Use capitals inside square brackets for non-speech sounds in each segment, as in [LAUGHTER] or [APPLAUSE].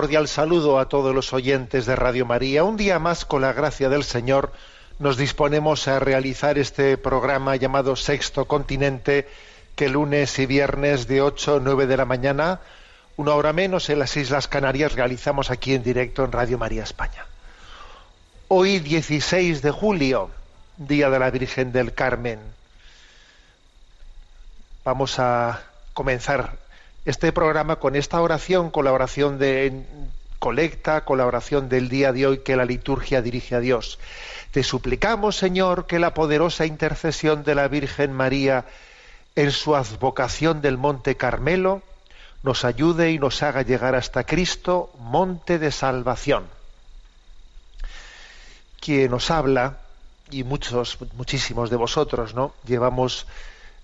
Cordial saludo a todos los oyentes de Radio María. Un día más, con la gracia del Señor, nos disponemos a realizar este programa llamado Sexto Continente, que lunes y viernes de 8 a 9 de la mañana, una hora menos en las Islas Canarias, realizamos aquí en directo en Radio María España. Hoy, 16 de julio, Día de la Virgen del Carmen. Vamos a comenzar este programa con esta oración, con la oración de colecta, con la oración del día de hoy que la liturgia dirige a Dios. Te suplicamos, Señor, que la poderosa intercesión de la Virgen María en su advocación del Monte Carmelo nos ayude y nos haga llegar hasta Cristo, monte de salvación. Quien nos habla, y muchos, muchísimos de vosotros, ¿no? Llevamos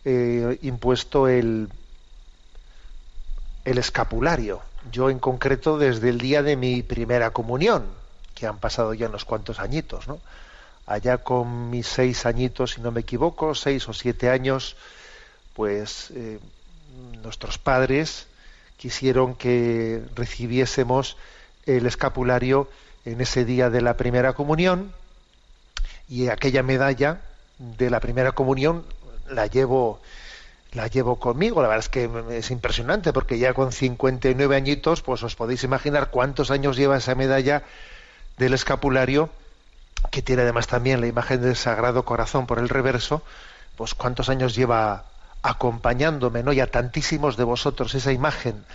eh, impuesto el, el escapulario. Yo en concreto desde el día de mi primera comunión, que han pasado ya unos cuantos añitos, ¿no? Allá con mis seis añitos, si no me equivoco, seis o siete años, pues eh, nuestros padres quisieron que recibiésemos el escapulario en ese día de la primera comunión y aquella medalla de la primera comunión la llevo la llevo conmigo. La verdad es que es impresionante porque ya con 59 añitos, pues os podéis imaginar cuántos años lleva esa medalla del escapulario, que tiene además también la imagen del Sagrado Corazón por el reverso, pues cuántos años lleva acompañándome, ¿no? Y a tantísimos de vosotros esa imagen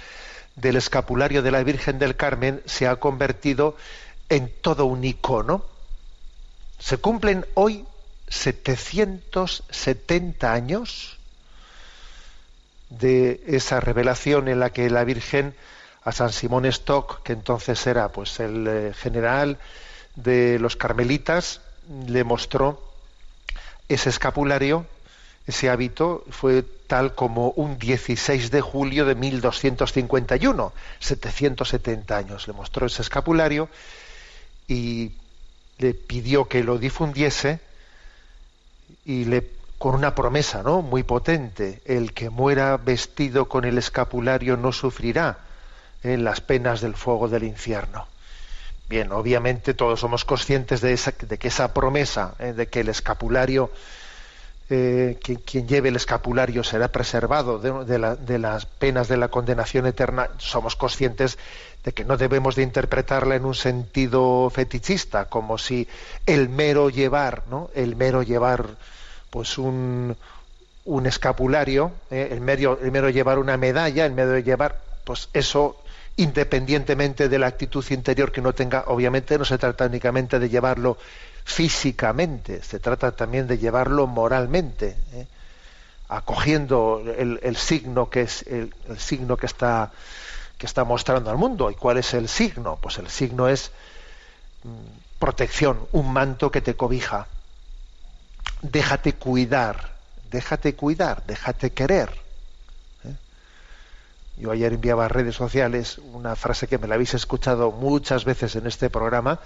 del escapulario de la Virgen del Carmen se ha convertido en todo un icono. Se cumplen hoy 770 años de esa revelación en la que la Virgen a San Simón Stock, que entonces era pues el eh, general de los carmelitas, le mostró ese escapulario, ese hábito, fue tal como un 16 de julio de 1251, 770 años. Le mostró ese escapulario y le pidió que lo difundiese y le con una promesa ¿no? muy potente, el que muera vestido con el escapulario no sufrirá en las penas del fuego del infierno. Bien, obviamente todos somos conscientes de, esa, de que esa promesa, ¿eh? de que el escapulario, eh, quien, quien, lleve el escapulario será preservado de, de, las penas de la condenación eterna, somos conscientes de que no debemos de interpretarla en un sentido fetichista, como si el mero llevar, ¿no? el mero llevar pues un, un escapulario, ¿eh? el, mero, el mero llevar una medalla, el mero llevar, pues eso independientemente de la actitud interior que no tenga, obviamente no se trata únicamente de llevarlo físicamente, se trata también de llevarlo moralmente, ¿eh? acogiendo el, el, signo que es el, el, signo que está que está mostrando al mundo. ¿Y cuál es el signo? Pues el signo es mm, protección, un manto que te cobija. Déjate cuidar, déjate cuidar, déjate querer. Yo ayer enviaba a redes sociales una frase que me la habéis escuchado muchas veces en este programa,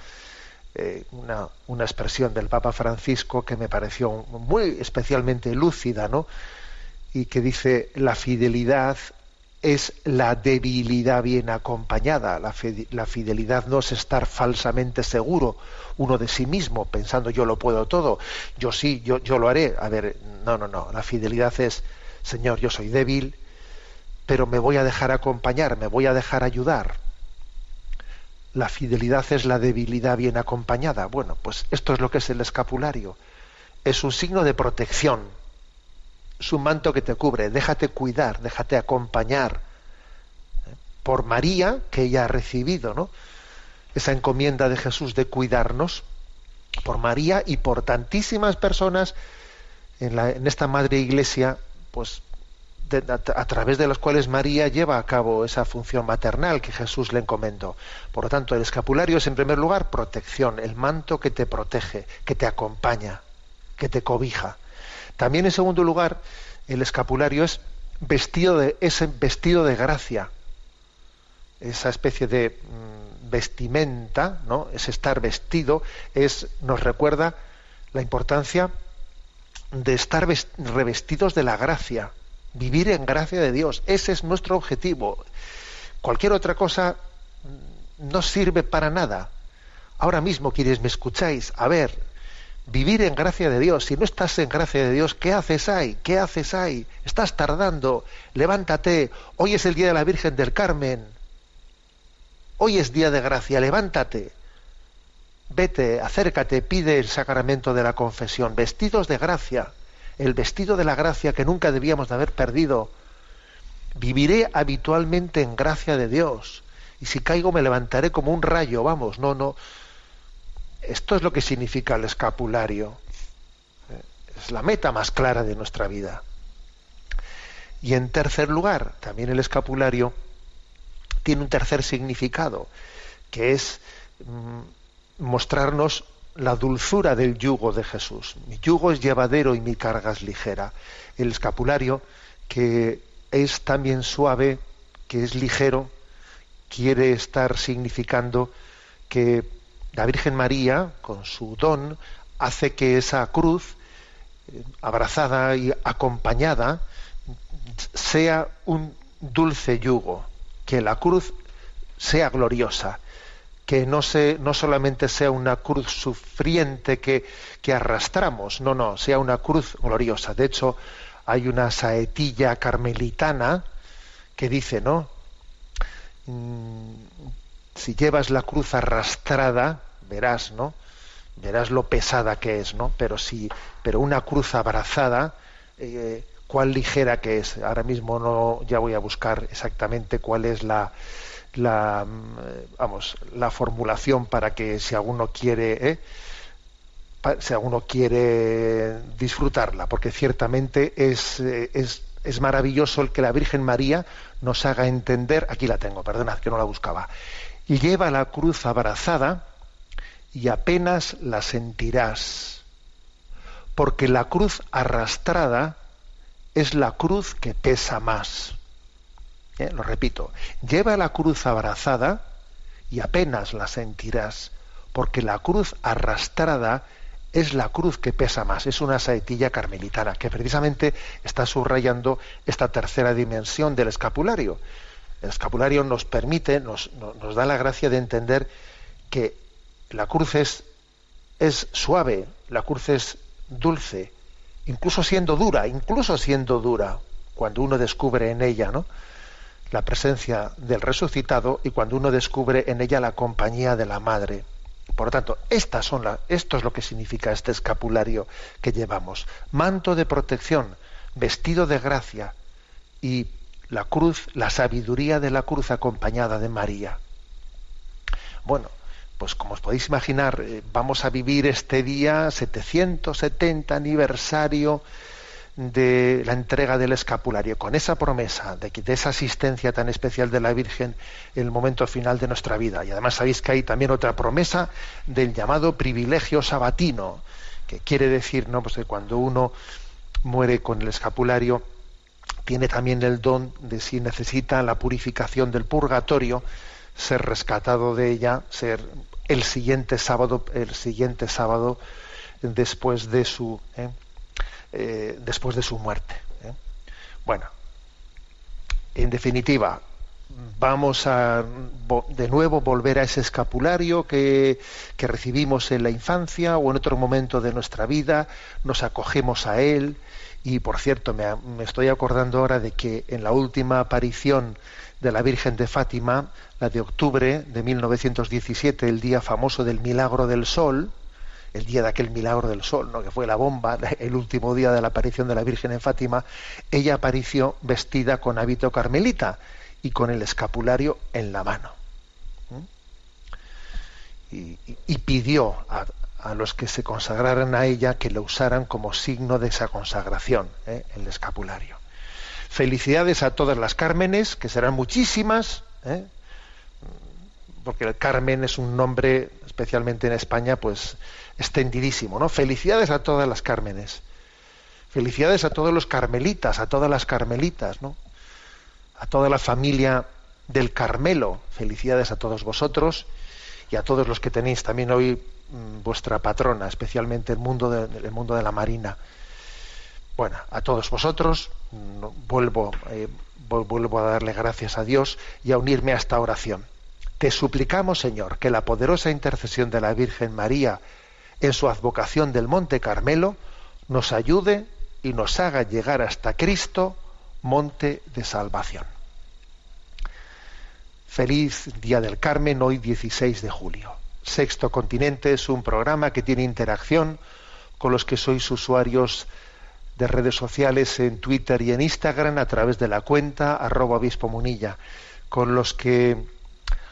eh, una, una, expresión del Papa Francisco que me pareció muy especialmente lúcida, ¿no? Y que dice, la fidelidad es la debilidad bien acompañada. La, fe- la fidelidad no es estar falsamente seguro uno de sí mismo, pensando yo lo puedo todo, yo sí, yo, yo lo haré. A ver, no, no, no. La fidelidad es, Señor, yo soy débil, pero me voy a dejar acompañar, me voy a dejar ayudar. La fidelidad es la debilidad bien acompañada. Bueno, pues esto es lo que es el escapulario. Es un signo de protección. Es un manto que te cubre. Déjate cuidar, déjate acompañar ¿eh? por María que ella ha recibido, ¿no? Esa encomienda de Jesús de cuidarnos por María y por tantísimas personas en, la- en esta madre iglesia, pues a, a través de las cuales María lleva a cabo esa función maternal que Jesús le encomendó. Por lo tanto, el escapulario es en primer lugar protección, el manto que te protege, que te acompaña, que te cobija. También en segundo lugar, el escapulario es vestido de ese vestido de gracia, esa especie de mm, vestimenta, ¿no? Es estar vestido, es nos recuerda la importancia de estar ves- revestidos de la gracia, vivir en gracia de Dios. Ese es nuestro objetivo. Cualquier otra cosa mm, no sirve para nada. Ahora mismo, quienes me escucháis, a ver, vivir en gracia de Dios. Si no estás en gracia de Dios, ¿qué haces ahí? ¿Qué haces ahí? Estás tardando. Levántate. Hoy es el día de la Virgen del Carmen. Hoy es día de gracia. Levántate. Vete, acércate, pide el sacramento de la confesión. Vestidos de gracia. El vestido de la gracia que nunca debíamos de haber perdido. Viviré habitualmente en gracia de Dios. Y si caigo me levantaré como un rayo. Vamos, no, no. Esto es lo que significa el escapulario. Eh, Es la meta más clara de nuestra vida. Y en tercer lugar, también el escapulario tiene un tercer significado, que es mm, mostrarnos la dulzura del yugo de Jesús. Mi yugo es llevadero y mi carga es ligera. El escapulario, que es también suave, que es ligero, quiere estar significando que la Virgen María, con su don, hace que esa cruz, eh, abrazada y acompañada, sea un dulce yugo, que la cruz sea gloriosa, que no, se, no solamente sea una cruz sufriente que, que arrastramos, no, no, sea una cruz gloriosa. De hecho, hay una saetilla carmelitana que dice, ¿no? Si llevas la cruz arrastrada, verás, ¿no? Verás lo pesada que es, ¿no? Pero si, pero una cruz abrazada, eh, cuán ligera que es. Ahora mismo no, ya voy a buscar exactamente cuál es la, la, mm, vamos, la formulación para que si alguno quiere, ¿eh? si alguno quiere disfrutarla, porque ciertamente es, eh, es, es maravilloso el que la Virgen María nos haga entender, aquí la tengo, perdonad que no la buscaba, lleva la cruz abrazada y apenas la sentirás, porque la cruz arrastrada es la cruz que pesa más. ¿Eh? Lo repito, lleva la cruz abrazada y apenas la sentirás, porque la cruz arrastrada es la cruz que pesa más, es una saetilla carmelitana, que precisamente está subrayando esta tercera dimensión del escapulario. El escapulario nos permite, nos, da la gracia de entender que la cruz es, es suave, la cruz es dulce, incluso siendo dura, incluso siendo dura, cuando uno descubre en ella, ¿no? la presencia del resucitado y cuando uno descubre en ella la compañía de la madre. Por lo tanto, estas son la- esto es lo que significa este escapulario que llevamos. Manto de protección, vestido de gracia y la cruz, la sabiduría de la cruz acompañada de María. Bueno, pues como os podéis imaginar, eh, vamos a vivir este día 770 aniversario de la entrega del escapulario, con esa promesa de, que, de esa asistencia tan especial de la Virgen en el momento final de nuestra vida. Y además sabéis que hay también otra promesa del llamado privilegio sabatino, que quiere decir ¿no? pues que cuando uno muere con el escapulario, tiene también el don de si necesita la purificación del purgatorio, ser rescatado de ella, ser el siguiente sábado, el siguiente sábado después de su eh, eh, después de su muerte. ¿eh? Bueno, En definitiva, vamos a de nuevo volver a ese escapulario que, que recibimos en la infancia o en otro momento de nuestra vida, nos acogemos a él y por cierto me, estoy acordando ahora de que en la última aparición de la Virgen de Fátima, la de octubre de 1917, el día famoso del milagro del sol, el día de aquel milagro del sol, ¿no? que fue la bomba, [LAUGHS] el último día de la aparición de la Virgen en Fátima, ella apareció vestida con hábito carmelita y con el escapulario en la mano. Y, pidió a, a los que se consagraran a ella que lo usaran como signo de esa consagración, ¿eh? el escapulario. Felicidades a todas las Cármenes, que serán muchísimas, ¿eh? porque el Carmen es un nombre, especialmente en España, pues extendidísimo, ¿no? Felicidades a todas las Cármenes. Felicidades a todos los carmelitas, a todas las carmelitas, ¿no? A toda la familia del Carmelo. Felicidades a todos vosotros y a todos los que tenéis también hoy mm, vuestra patrona, especialmente el mundo de, mundo de la Marina. Bueno, a todos vosotros mm, vuelvo, eh, vu- vuelvo a darle gracias a Dios y a unirme a esta oración. Te suplicamos, Señor, que la poderosa intercesión de la Virgen María en su advocación del Monte Carmelo nos ayude y nos haga llegar hasta Cristo, monte de salvación. Feliz Día del Carmen, hoy 16 de julio. Sexto Continente es un programa que tiene interacción con los que sois usuarios de redes sociales en Twitter y en Instagram a través de la cuenta arroba munilla, con los que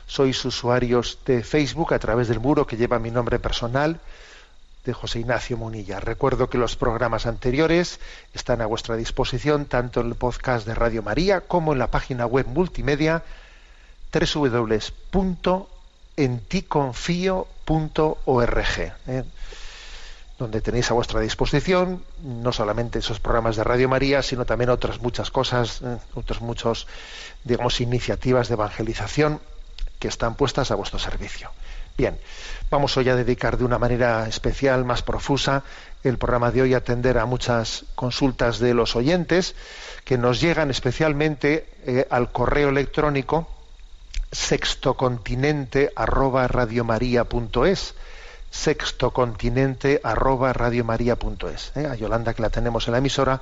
sois usuarios de Facebook a través del muro que lleva mi nombre personal de José Ignacio Munilla. Recuerdo que los programas anteriores están a vuestra disposición tanto en el podcast de Radio María como en la página web multimedia www.enticonfio.org, ¿eh? donde tenéis a vuestra disposición no solamente esos programas de Radio María, sino también otras muchas cosas, eh, otras muchos, digamos, iniciativas de evangelización que están puestas a vuestro servicio. Bien, vamos hoy a dedicar de una manera especial, más profusa, el programa de hoy a atender a muchas consultas de los oyentes que nos llegan especialmente eh, al correo electrónico sextocontinente arroba radiomaria.es sextocontinente arroba radiomaria.es ¿eh? a Yolanda que la tenemos en la emisora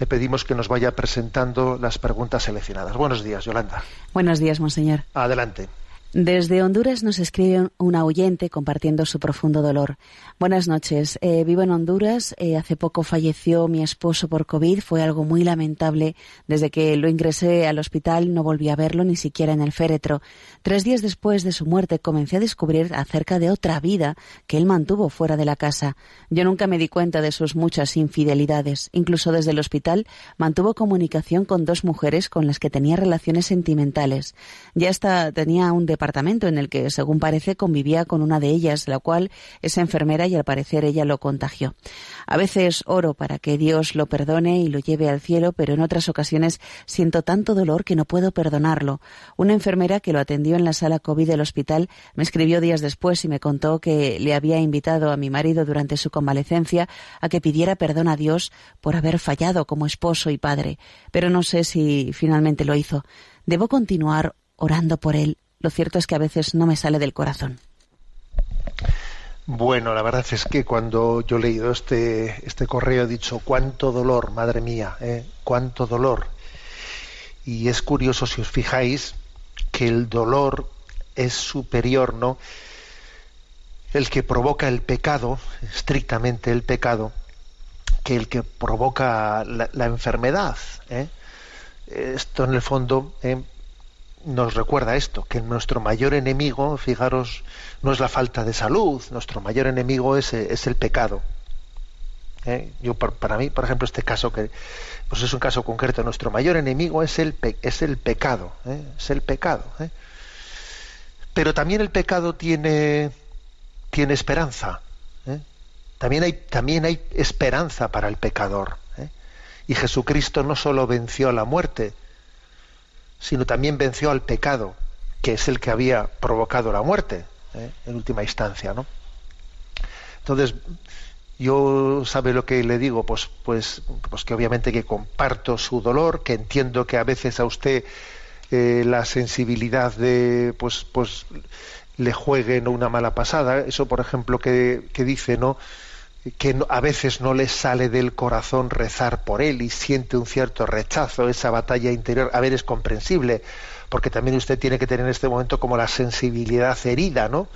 le pedimos que nos vaya presentando las preguntas seleccionadas. Buenos días, Yolanda. Buenos días, monseñor. Adelante. Desde Honduras nos escribe una oyente compartiendo su profundo dolor. Buenas noches. Eh, vivo en Honduras. Eh, hace poco falleció mi esposo por COVID. Fue algo muy lamentable. Desde que lo ingresé al hospital no volví a verlo ni siquiera en el féretro. Tres días después de su muerte comencé a descubrir acerca de otra vida que él mantuvo fuera de la casa. Yo nunca me di cuenta de sus muchas infidelidades. Incluso desde el hospital mantuvo comunicación con dos mujeres con las que tenía relaciones sentimentales. Ya hasta tenía un en el que, según parece, convivía con una de ellas, la cual es enfermera y al parecer ella lo contagió. A veces oro para que Dios lo perdone y lo lleve al cielo, pero en otras ocasiones siento tanto dolor que no puedo perdonarlo. Una enfermera que lo atendió en la sala COVID del hospital me escribió días después y me contó que le había invitado a mi marido durante su convalecencia a que pidiera perdón a Dios por haber fallado como esposo y padre, pero no sé si finalmente lo hizo. Debo continuar orando por él. Lo cierto es que a veces no me sale del corazón. Bueno, la verdad es que cuando yo he leído este, este correo he dicho, cuánto dolor, madre mía, ¿eh? cuánto dolor. Y es curioso si os fijáis que el dolor es superior, ¿no? El que provoca el pecado, estrictamente el pecado, que el que provoca la, enfermedad. ¿eh? Esto en el fondo ¿eh? Nos recuerda esto, que nuestro mayor enemigo, fijaros, no es la falta de salud, nuestro mayor enemigo es, es el pecado. ¿Eh? Yo para mí, por ejemplo, este caso que pues es un caso concreto, nuestro mayor enemigo es el es el pecado, ¿eh? es el pecado. ¿eh? Pero también el pecado tiene tiene esperanza. ¿eh? También hay también hay esperanza para el pecador. ¿eh? Y Jesucristo no solo venció a la muerte, sino también venció al pecado, que es el que había provocado la muerte, ¿eh? en última instancia, ¿no? Entonces, Yo sabe lo que le digo, pues, pues, pues que obviamente que comparto su dolor, que entiendo que a veces a usted eh, la sensibilidad de, pues, pues le juegue ¿no? una mala pasada. Eso, por ejemplo, que, que dice, ¿no? Que a veces no le sale del corazón rezar por él y siente un cierto rechazo, esa batalla interior. A ver, es comprensible, porque también usted tiene que tener en este momento como la sensibilidad herida, ¿no?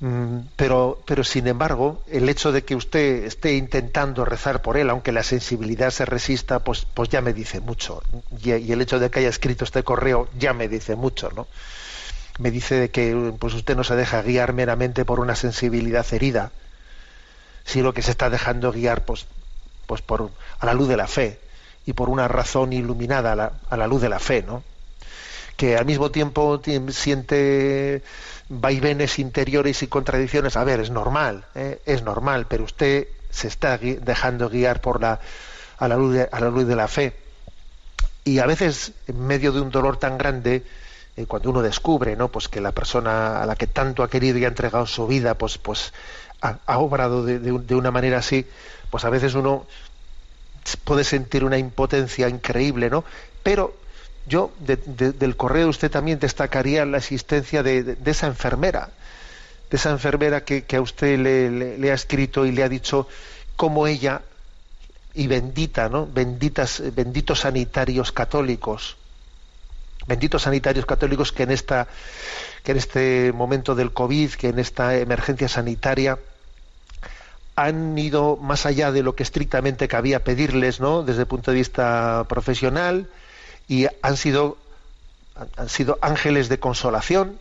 Mm, Pero, pero sin embargo, el hecho de que usted esté intentando rezar por él, aunque la sensibilidad se resista, pues, pues ya me dice mucho. Y, y el hecho de que haya escrito este correo ya me dice mucho, ¿no? Me dice de que pues usted no se deja guiar meramente por una sensibilidad herida, sino que se está dejando guiar pues, pues por, a la luz de la fe y por una razón iluminada a la, a la luz de la fe, ¿no? que al mismo tiempo siente vaivenes interiores y contradicciones. A ver, es normal, ¿eh? es normal, pero usted se está dejando guiar por la, a, la luz de, a la luz de la fe. Y a veces, en medio de un dolor tan grande, eh, cuando uno descubre ¿no? pues que la persona a la que tanto ha querido y ha entregado su vida, pues, pues ha, obrado de, de un- de una manera así, pues a veces uno puede sentir una impotencia increíble, ¿no? Pero yo de- de- del correo de usted también destacaría la existencia de, esa enfermera, de esa enfermera que, a usted le, le- le ha escrito y le ha dicho cómo ella y bendita, ¿no? Benditas, benditos sanitarios católicos, benditos sanitarios católicos que en esta que en este momento del COVID, que en esta emergencia sanitaria han ido más allá de lo que estrictamente cabía pedirles, ¿no? Desde el punto de vista profesional y han sido han- sido ángeles de consolación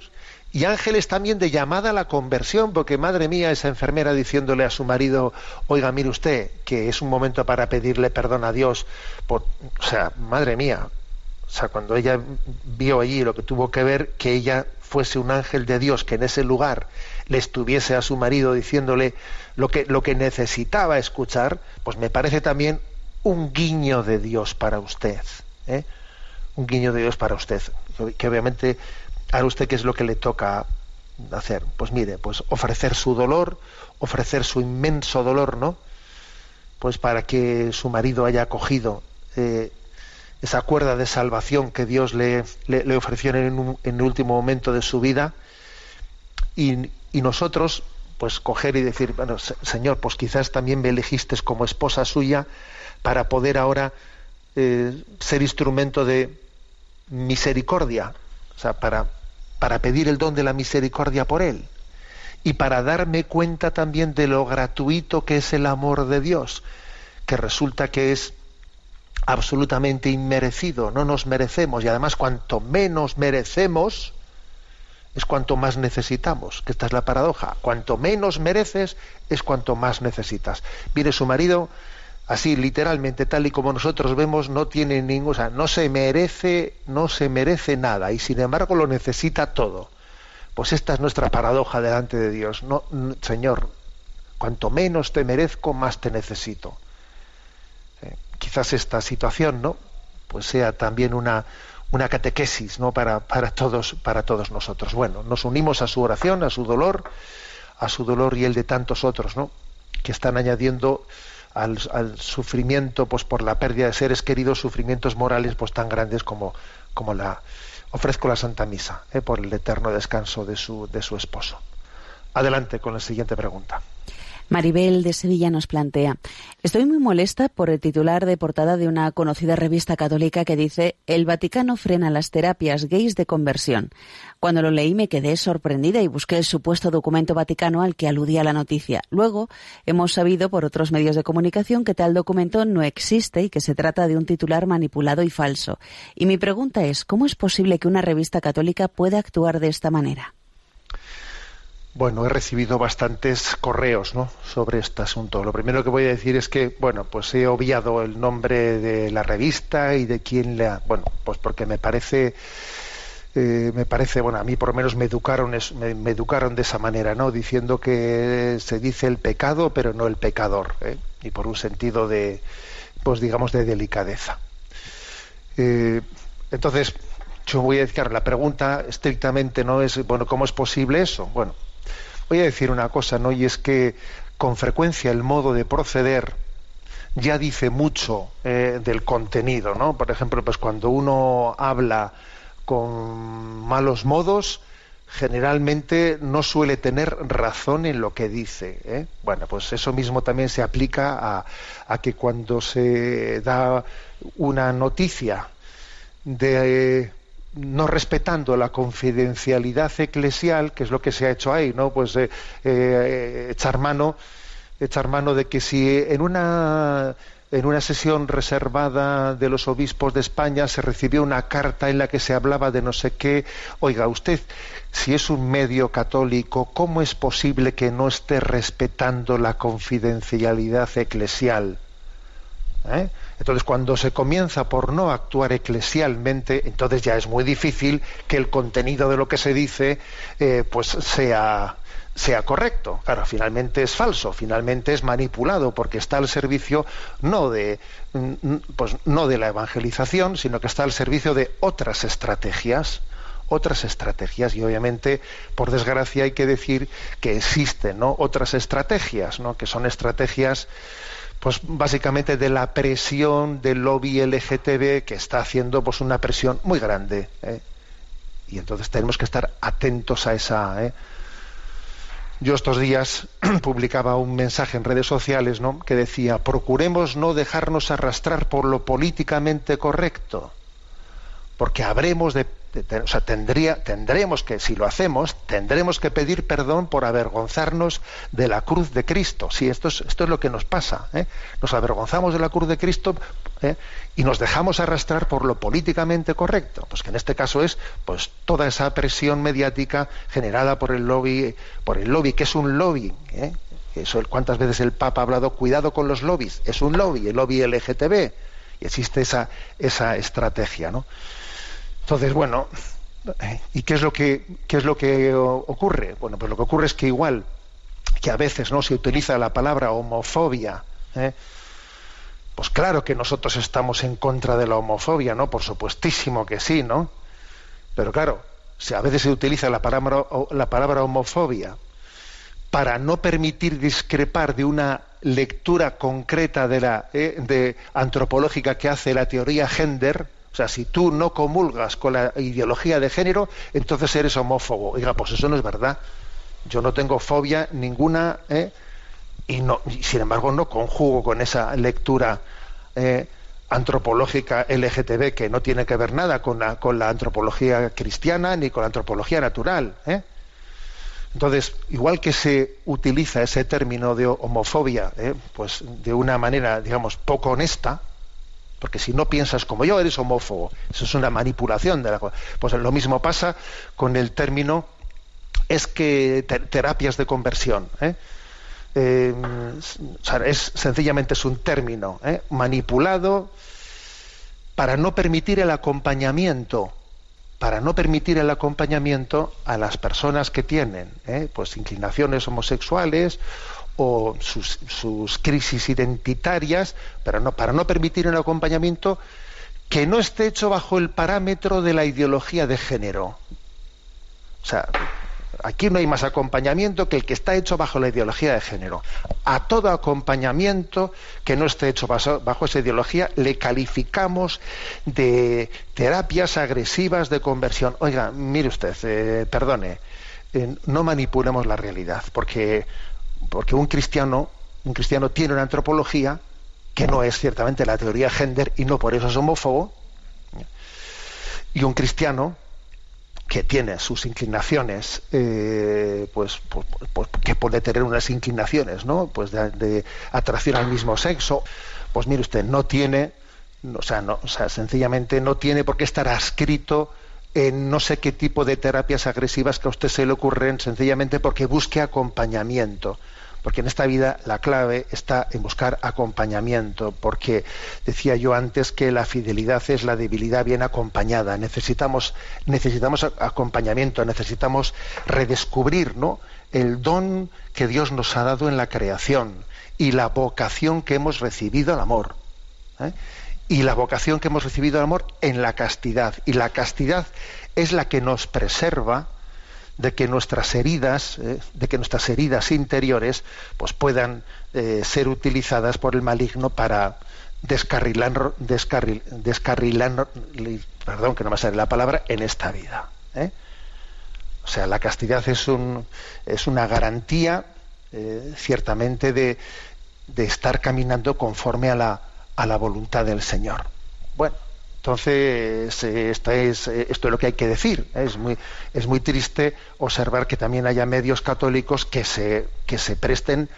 y ángeles también de llamada a la conversión, porque madre mía, esa enfermera diciéndole a su marido, oiga, mire usted, que es un momento para pedirle perdón a Dios, por, o sea, madre mía, o sea, cuando ella vio allí lo que tuvo que ver, que ella fuese un ángel de Dios, que en ese lugar le estuviese a su marido diciéndole lo que, lo que necesitaba escuchar, pues me parece también un guiño de Dios para usted. ¿eh? Un guiño de Dios para usted. Que, obviamente, ahora usted qué es lo que le toca hacer. Pues mire, pues ofrecer su dolor, ofrecer su inmenso dolor, ¿no? Pues para que su marido haya acogido eh, esa cuerda de salvación que Dios le, le- ofreció en, en el último momento de su vida y, y nosotros pues coger y decir, bueno, se- Señor, pues quizás también me elegiste como esposa suya para poder ahora eh, ser instrumento de misericordia, o sea, para, para pedir el don de la misericordia por Él y para darme cuenta también de lo gratuito que es el amor de Dios, que resulta que es absolutamente inmerecido, no nos merecemos y además cuanto menos merecemos es cuanto más necesitamos, que esta es la paradoja, cuanto menos mereces es cuanto más necesitas. Mire, su marido, así literalmente, tal y como nosotros vemos, no tiene ningún, o sea, no se merece, no se merece nada y sin embargo lo necesita todo. Pues esta es nuestra paradoja delante de Dios. No, Señor, cuanto menos te merezco, más te necesito. Eh, quizás esta situación, ¿no? Pues sea también una, una catequesis, ¿no? Para, para todos, para todos nosotros. Bueno, nos unimos a su oración, a su dolor, a su dolor y el de tantos otros, ¿no? Que están añadiendo al, al sufrimiento, pues por la pérdida de seres queridos, sufrimientos morales, pues tan grandes como, como la ofrezco la Santa Misa, ¿eh? por el eterno descanso de su, de su esposo. Adelante con la siguiente pregunta. Maribel de Sevilla nos plantea, estoy muy molesta por el titular de portada de una conocida revista católica que dice El Vaticano frena las terapias gays de conversión. Cuando lo leí me quedé sorprendida y busqué el supuesto documento vaticano al que aludía la noticia. Luego hemos sabido por otros medios de comunicación que tal documento no existe y que se trata de un titular manipulado y falso. Y mi pregunta es, ¿cómo es posible que una revista católica pueda actuar de esta manera? Bueno, he recibido bastantes correos ¿no? sobre este asunto. Lo primero que voy a decir es que, bueno, pues he obviado el nombre de la revista y de quién la. Bueno, pues porque me parece. eh, me parece, bueno, a mí por lo menos me educaron, me, me educaron de esa manera, ¿no? Diciendo que se dice el pecado, pero no el pecador, ¿eh? y por un sentido de, pues digamos, de delicadeza. Eh, entonces, yo voy a decir, claro, la pregunta estrictamente no es, bueno, ¿cómo es posible eso? Bueno, voy a decir una cosa, ¿no? Y es que con frecuencia el modo de proceder ya dice mucho eh, del contenido, ¿no? Por ejemplo, pues cuando uno habla con malos modos, generalmente no suele tener razón en lo que dice. ¿eh? Bueno, pues eso mismo también se aplica a, a que cuando se da una noticia de no respetando la confidencialidad eclesial, que es lo que se ha hecho ahí, ¿no? Pues eh, eh, echar mano, echar mano de que si en una en una sesión reservada de los obispos de España se recibió una carta en la que se hablaba de no sé qué, oiga, usted, si es un medio católico, ¿cómo es posible que no esté respetando la confidencialidad eclesial? ¿Eh? Entonces, cuando se comienza por no actuar eclesialmente, entonces ya es muy difícil que el contenido de lo que se dice eh, pues sea, sea correcto. Claro, finalmente es falso, finalmente es manipulado, porque está al servicio no de, mm, pues, no de la evangelización, sino que está al servicio de otras estrategias otras estrategias y obviamente por desgracia hay que decir que existen ¿no? otras estrategias ¿no? que son estrategias pues básicamente de la presión del lobby LGTB que está haciendo pues una presión muy grande ¿eh? y entonces tenemos que estar atentos a esa ¿eh? yo estos días [CLEARS THROAT] publicaba un mensaje en redes sociales ¿no? que decía procuremos no dejarnos arrastrar por lo políticamente correcto porque habremos de o sea, tendría, tendremos que, si lo hacemos, tendremos que pedir perdón por avergonzarnos de la cruz de Cristo. Sí, esto es, esto es lo que nos pasa. ¿eh? Nos avergonzamos de la cruz de Cristo ¿eh? y nos dejamos arrastrar por lo políticamente correcto. Pues que en este caso es pues toda esa presión mediática generada por el lobby, por el lobby, que es un lobby. ¿eh? Eso, ¿Cuántas veces el Papa ha hablado? Cuidado con los lobbies. Es un lobby, el lobby LGTB. Y existe esa, esa estrategia, ¿no? Entonces, bueno, ¿y qué es lo que qué es lo que ocurre? Bueno, pues lo que ocurre es que igual que a veces no se utiliza la palabra homofobia, ¿eh? pues claro que nosotros estamos en contra de la homofobia, ¿no? Por supuestísimo que sí, ¿no? Pero claro, si a veces se utiliza la palabra, la palabra homofobia para no permitir discrepar de una lectura concreta de la ¿eh? de antropológica que hace la teoría gender, sea, si tú no comulgas con la ideología de género, entonces eres homófobo. Oiga, pues eso no es verdad. Yo no tengo fobia ninguna ¿eh? y, no, sin embargo no conjugo con esa lectura eh, antropológica LGTB que no tiene que ver nada con la, antropología cristiana ni con la antropología natural. ¿eh? Entonces, igual que se utiliza ese término de homofobia, pues de una manera, digamos, poco honesta, porque si no piensas como yo, eres homófobo. Eso es una manipulación de la Pues lo mismo pasa con el término es que terapias de conversión. ¿eh? Eh, es sencillamente es un término ¿eh? manipulado para no permitir el acompañamiento para no permitir el acompañamiento a las personas que tienen pues inclinaciones homosexuales o sus, sus crisis identitarias, pero no, para no permitir un acompañamiento que no esté hecho bajo el parámetro de la ideología de género. O sea, aquí no hay más acompañamiento que el que está hecho bajo la ideología de género. A todo acompañamiento que no esté hecho bajo, esa ideología le calificamos de terapias agresivas de conversión. Oiga, mire usted, eh, perdone, eh, no manipulemos la realidad, porque porque un cristiano, un cristiano tiene una antropología que no es ciertamente la teoría gender y no por eso es homófobo, y un cristiano que tiene sus inclinaciones, eh, pues, pues, pues, que puede tener unas inclinaciones, ¿no? Pues de, atracción al mismo sexo, pues mire usted, no tiene, o sea, no, o sea, sencillamente no tiene por qué estar adscrito en no sé qué tipo de terapias agresivas que a usted se le ocurren, sencillamente porque busque acompañamiento porque en esta vida la clave está en buscar acompañamiento, porque decía yo antes que la fidelidad es la debilidad bien acompañada. Necesitamos, necesitamos acompañamiento, necesitamos redescubrir ¿no? el don que Dios nos ha dado en la creación y la vocación que hemos recibido al amor. ¿eh? Y la vocación que hemos recibido al amor en la castidad. Y la castidad es la que nos preserva de que nuestras heridas, eh, de que nuestras heridas interiores, pues puedan eh, ser utilizadas por el maligno para descarrilar, descarril, descarrilar, perdón, que no me sale la palabra, en esta vida. ¿eh? O sea, la castidad es, un, es una garantía, ciertamente, de, de, estar caminando conforme a la, a la voluntad del Señor. Bueno, entonces, esto es, esto es lo que hay que decir. Es muy, es muy triste observar que también haya medios católicos que se, que se presten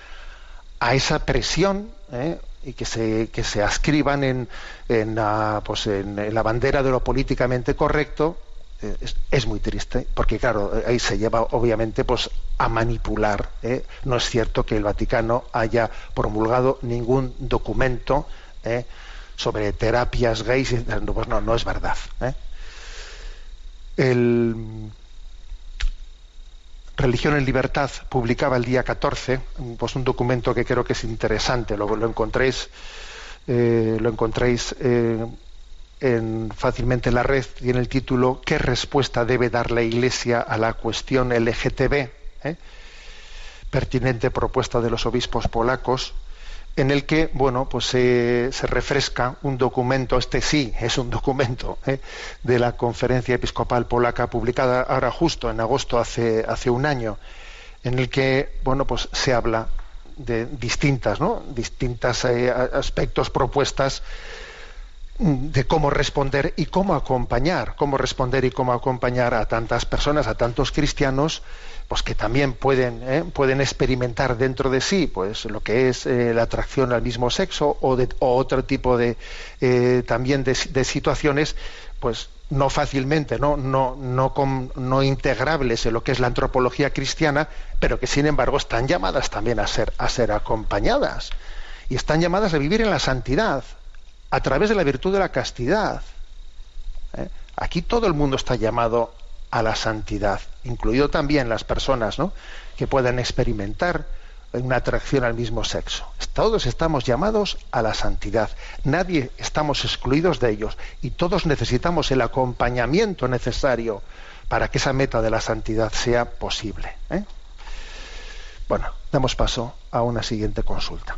a esa presión ¿eh? y que se, que se ascriban en, en, la, pues en, la bandera de lo políticamente correcto. Es, es, muy triste, porque claro, ahí se lleva obviamente pues a manipular. ¿eh? No es cierto que el Vaticano haya promulgado ningún documento ¿eh? sobre terapias gays, pues no, no es verdad. ¿eh? El Religión en Libertad publicaba el día 14 pues un documento que creo que es interesante, lo, encontréis, lo encontréis eh, en, fácilmente en la red, tiene el título ¿Qué respuesta debe dar la Iglesia a la cuestión LGTB? Pertinente propuesta de los obispos polacos en el que bueno pues se, se refresca un documento este sí es un documento ¿eh? de la conferencia episcopal polaca publicada ahora justo en agosto hace hace un año en el que bueno pues se habla de distintas no distintas eh, aspectos propuestas de cómo responder y cómo acompañar cómo responder y cómo acompañar a tantas personas a tantos cristianos pues que también pueden, ¿eh? pueden experimentar dentro de sí pues lo que es eh, la atracción al mismo sexo o, de, otro tipo de eh, también de, de, situaciones pues no fácilmente no no no con, no integrables en lo que es la antropología cristiana pero que sin embargo están llamadas también a ser a ser acompañadas. Y están llamadas a vivir en la santidad a través de la virtud de la castidad aquí todo el mundo está llamado a la santidad, incluido también las personas ¿no? que puedan experimentar una atracción al mismo sexo. Todos estamos llamados a la santidad, nadie estamos excluidos de ellos y todos necesitamos el acompañamiento necesario para que esa meta de la santidad sea posible. ¿eh? Bueno, damos paso a una siguiente consulta.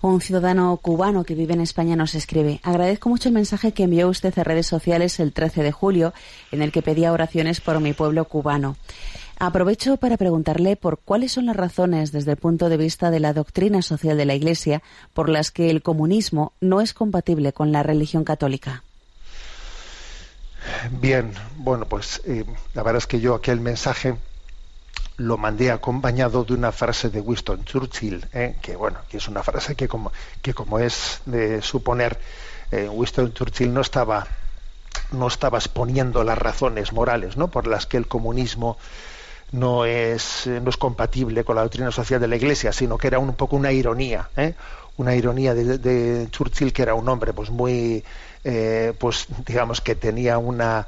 Un ciudadano cubano que vive en España nos escribe, agradezco mucho el mensaje que envió usted a redes sociales el 13 de julio, en el que pedía oraciones por mi pueblo cubano. Aprovecho para preguntarle por cuáles son las razones, desde el punto de vista de la doctrina social de la Iglesia, por las que el comunismo no es compatible con la religión católica. Bien, bueno, pues eh, la verdad es que yo aquel mensaje lo mandé acompañado de una frase de Winston Churchill, ¿eh? que bueno, que es una frase que como, que como es de suponer, eh, Winston Churchill no estaba, no estaba exponiendo las razones morales ¿no? por las que el comunismo no es, no es compatible con la doctrina social de la Iglesia, sino que era un poco una ironía, ¿eh? una ironía de, de, Churchill que era un hombre pues muy, eh, pues digamos que tenía una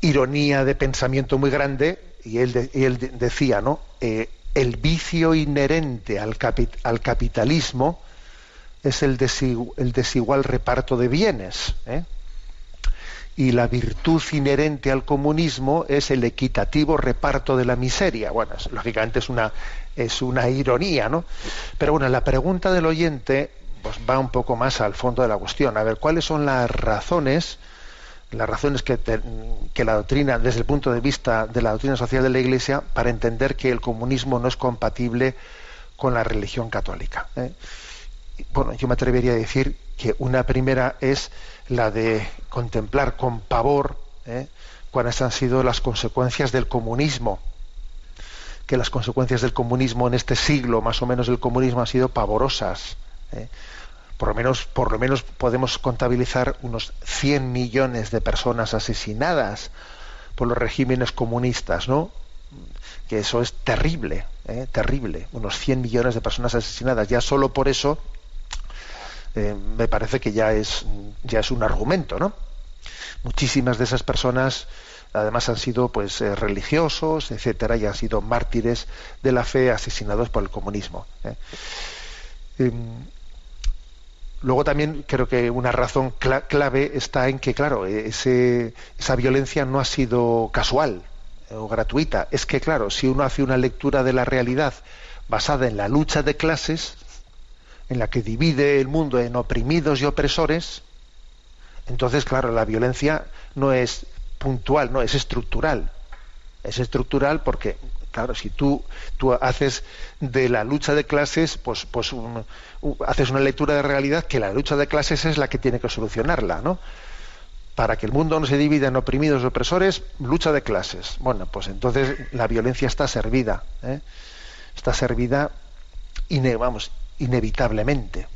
ironía de pensamiento muy grande y él, decía, ¿no? Eh, el vicio inherente al, capi, al capitalismo es el, desigu, el, desigual reparto de bienes. ¿eh? Y la virtud inherente al comunismo es el equitativo reparto de la miseria. Bueno, lógicamente es una, es una ironía, ¿no? Pero bueno, la pregunta del oyente pues, va un poco más al fondo de la cuestión. A ver, ¿cuáles son las razones? Las razones que, que, la doctrina, desde el punto de vista de la doctrina social de la Iglesia, para entender que el comunismo no es compatible con la religión católica. ¿eh? Bueno, yo me atrevería a decir que una primera es la de contemplar con pavor ¿eh? cuáles han sido las consecuencias del comunismo, que las consecuencias del comunismo en este siglo, más o menos, el comunismo han sido pavorosas. ¿eh? Por lo menos, por lo menos podemos contabilizar unos 100 millones de personas asesinadas por los regímenes comunistas, ¿no? Que eso es terrible, ¿eh? terrible. Unos 100 millones de personas asesinadas. Ya solo por eso eh, me parece que ya es, ya es un argumento, ¿no? Muchísimas de esas personas además han sido pues eh, religiosos, etcétera, y han sido mártires de la fe asesinados por el comunismo. ¿eh? Luego también creo que una razón clave está en que, claro, ese, esa violencia no ha sido casual. o gratuita. Es que, claro, si uno hace una lectura de la realidad basada en la lucha de clases, en la que divide el mundo en oprimidos y opresores, entonces, claro, la violencia no es puntual, no, es estructural. Es estructural porque, claro, si tú, tú haces de la lucha de clases, pues, pues un- haces una lectura de realidad que la lucha de clases es la que tiene que solucionarla, ¿no? Para que el mundo no se divida en oprimidos y opresores, lucha de clases. Bueno, pues entonces la violencia está servida, ¿eh? está servida, vamos, inevitablemente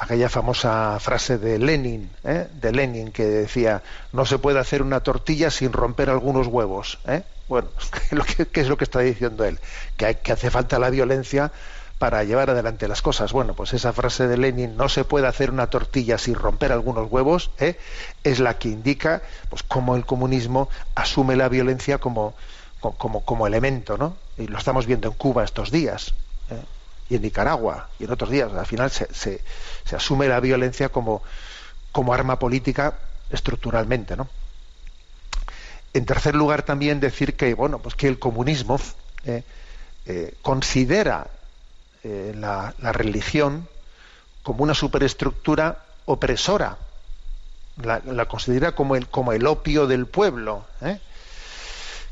aquella famosa frase de Lenin, ¿eh? de Lenin que decía no se puede hacer una tortilla sin romper algunos huevos. ¿eh? Bueno, [LAUGHS] ¿qué es lo que está diciendo él? Que, hay- que hace falta la violencia para llevar adelante las cosas. Bueno, pues esa frase de Lenin, no se puede hacer una tortilla sin romper algunos huevos, ¿eh? es la que indica pues cómo el comunismo asume la violencia como, co- como, como elemento, ¿no? Y lo estamos viendo en Cuba estos días. ¿eh? y en Nicaragua y en otros días. Al final se, se- se asume la violencia como, como arma política estructuralmente, ¿no? En tercer lugar, también decir que, bueno, pues que el comunismo eh, eh, considera eh, la, religión como una superestructura opresora. La, considera como el, como el opio del pueblo,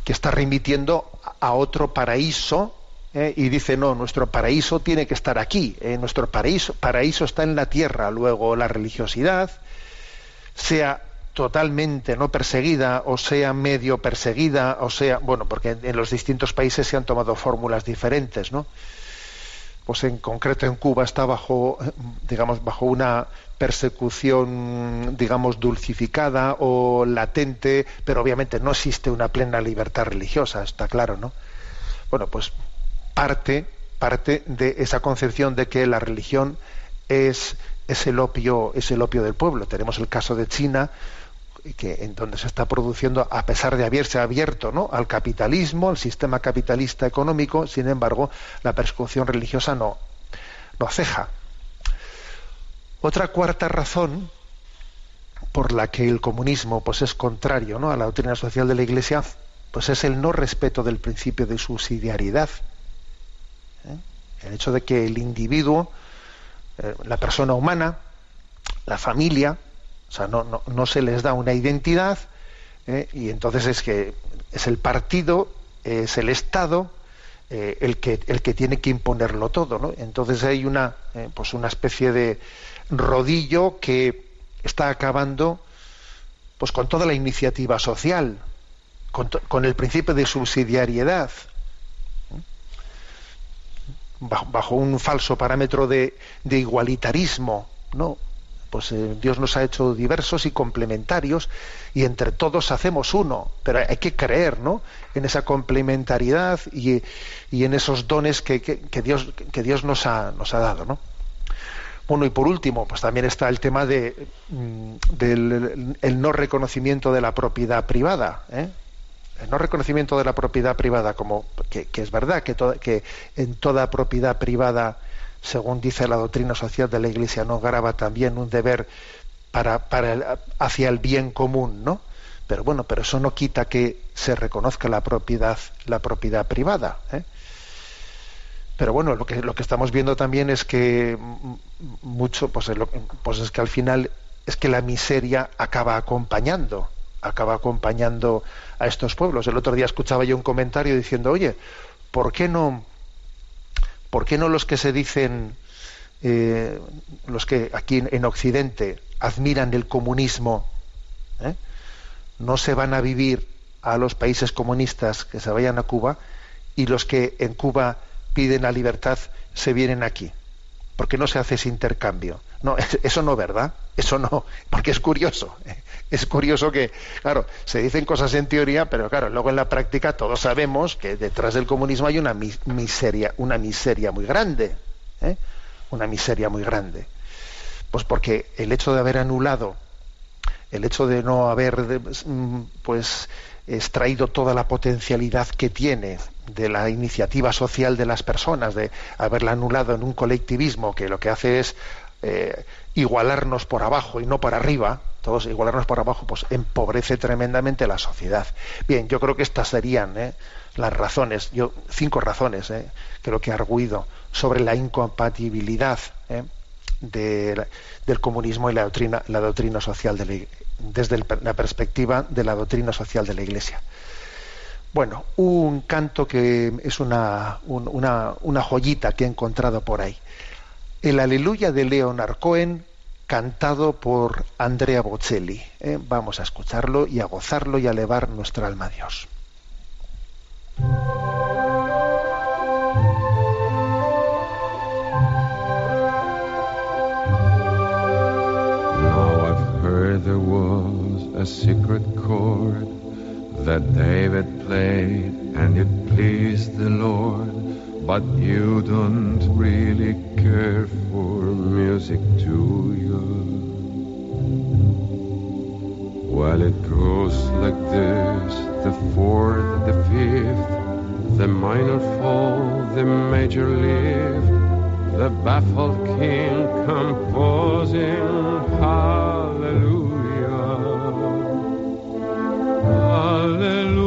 que está remitiendo a otro paraíso y dice no nuestro paraíso tiene que estar aquí nuestro paraíso paraíso está en la tierra luego la religiosidad sea totalmente no perseguida o sea medio perseguida o sea bueno porque en, los distintos países se han tomado fórmulas diferentes no pues en concreto en Cuba está bajo digamos bajo una persecución digamos dulcificada o latente pero obviamente no existe una plena libertad religiosa está claro no bueno pues parte parte de esa concepción de que la religión es, es el opio es el opio del pueblo. Tenemos el caso de China que en donde se está produciendo a pesar de haberse abierto ¿no? al capitalismo al sistema capitalista económico sin embargo la persecución religiosa no no ceja otra cuarta razón por la que el comunismo pues es contrario ¿no? a la doctrina social de la Iglesia pues es el no respeto del principio de subsidiariedad ¿eh? el hecho de que el individuo eh, la persona humana la familia o sea no, no, no se les da una identidad ¿eh? y entonces es que es el partido es el Estado eh, el que el que tiene que imponerlo todo ¿no? entonces hay una eh, pues una especie de rodillo que está acabando pues con toda la iniciativa social con, con el principio de subsidiariedad bajo, bajo un falso parámetro de, de igualitarismo no pues eh, Dios nos ha hecho diversos y complementarios y entre todos hacemos uno pero hay que creer no en esa complementariedad y, y en esos dones que, que- Dios que Dios nos ha nos ha dado no bueno, y por último, pues también está el tema de, mm, del el no reconocimiento de la propiedad privada. ¿eh? El no reconocimiento de la propiedad privada, como que, que es verdad que, que en toda propiedad privada, según dice la doctrina social de la Iglesia, no graba también un deber para, el- hacia el bien común, ¿no? Pero bueno, pero eso no quita que se reconozca la propiedad, la propiedad privada. ¿eh? pero bueno lo que lo que estamos viendo también es que mucho pues, es lo- pues es que al final es que la miseria acaba acompañando acaba acompañando a estos pueblos el otro día escuchaba yo un comentario diciendo oye por qué no por qué no los que se dicen eh, los que aquí en, en Occidente admiran el comunismo ¿eh? no se van a vivir a los países comunistas que se vayan a Cuba y los que en Cuba piden la libertad se vienen aquí. ¿Por qué no se hace ese intercambio? No, es- [LAUGHS] eso no, ¿verdad? Eso no, porque es curioso. ¿eh? Es curioso que, claro, se dicen cosas en teoría, pero claro, luego en la práctica todos sabemos que detrás del comunismo hay una mi- miseria, una miseria muy grande. ¿eh? Una miseria muy grande. Pues porque el hecho de haber anulado el hecho de no haber de- mm, pues extraído toda la potencialidad que tiene de la iniciativa social de las personas, de haberla anulado en un colectivismo que lo que hace es eh, igualarnos por abajo y no por arriba, todos igualarnos por abajo, pues empobrece tremendamente la sociedad. Bien, yo creo que estas serían ¿eh? las razones, yo cinco razones, ¿eh? creo que he arguido sobre la incompatibilidad ¿eh? del comunismo y la doctrina, la doctrina social de la desde la perspectiva de la doctrina social de la Iglesia. Bueno, un canto que es una, un- una, una joyita que he encontrado por ahí. El Aleluya de Leonard Cohen, cantado por Andrea Bocelli. ¿eh? Vamos a escucharlo y a gozarlo y a elevar nuestra alma a Dios. Now I've heard there was a secret chord that David played and it pleased the Lord. But you don't really care for music, do you? Well, it goes like this the fourth, the fifth, the minor fall, the major lift, the baffled king composing hallelujah. Hallelujah.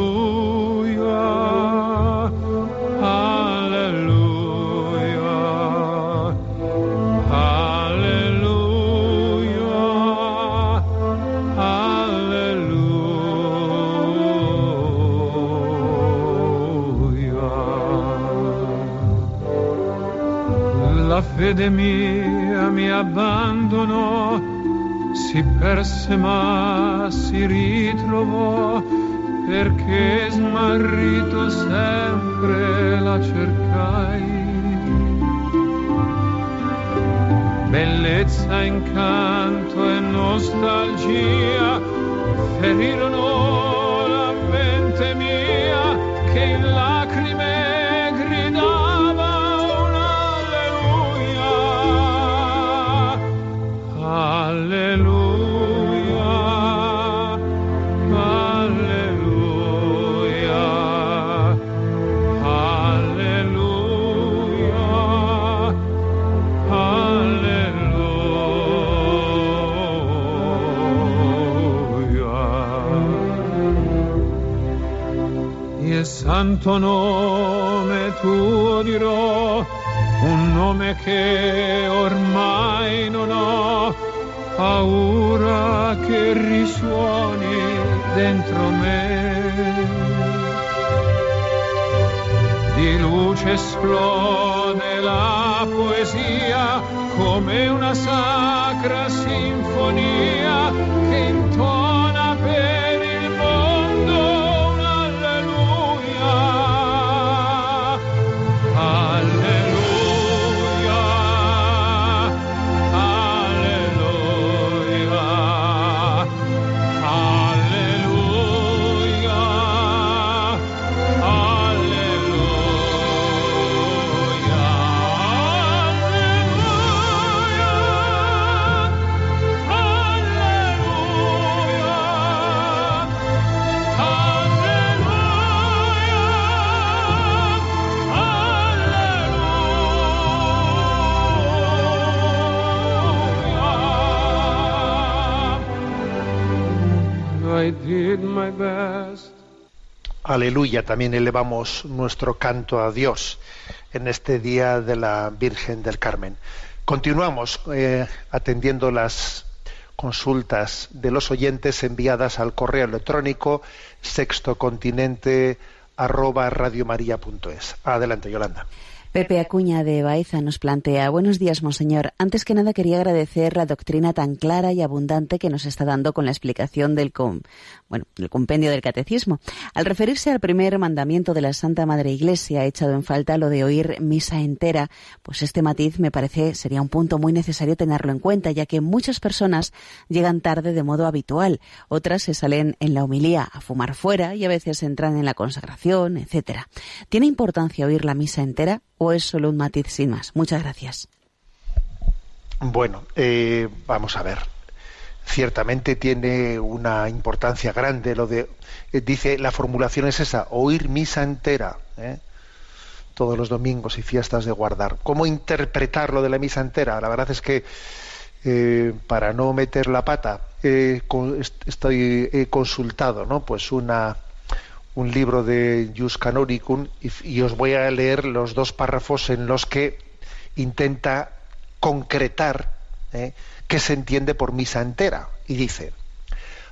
Fede mia mi abbandonò, si perse ma si ritrovò, perché smarrito sempre la cercai. Bellezza, incanto e nostalgia ferirono la mente mia che in lacrime santo nome tuo dirò, un nome che ormai non ho, paura che risuoni dentro me. Di luce esplode la poesia come una sacra sinfonia che intona Aleluya, también elevamos nuestro canto a Dios en este día de la Virgen del Carmen. Continuamos eh, atendiendo las consultas de los oyentes enviadas al correo electrónico sextocontinente arroba. Adelante, Yolanda. Pepe Acuña de Baeza nos plantea, buenos días, monseñor. Antes que nada quería agradecer la doctrina tan clara y abundante que nos está dando con la explicación del, com- bueno, del compendio del catecismo. Al referirse al primer mandamiento de la Santa Madre Iglesia, he echado en falta lo de oír misa entera, pues este matiz me parece sería un punto muy necesario tenerlo en cuenta, ya que muchas personas llegan tarde de modo habitual, otras se salen en la homilía a fumar fuera y a veces entran en la consagración, etcétera. ¿Tiene importancia oír la misa entera o es solo un matiz sin más? Muchas gracias. Bueno, eh, vamos a ver. Ciertamente tiene una importancia grande lo de. eh, dice, la formulación es esa, oír misa entera. ¿eh? todos los domingos y fiestas de guardar. ¿Cómo interpretar lo de la misa entera? La verdad es que eh, para no meter la pata estoy he consultado, ¿no? Pues una un libro de Jus Canonicum y, y os voy a leer los dos párrafos en los que intenta concretar ¿eh? Qué se entiende por misa entera y dice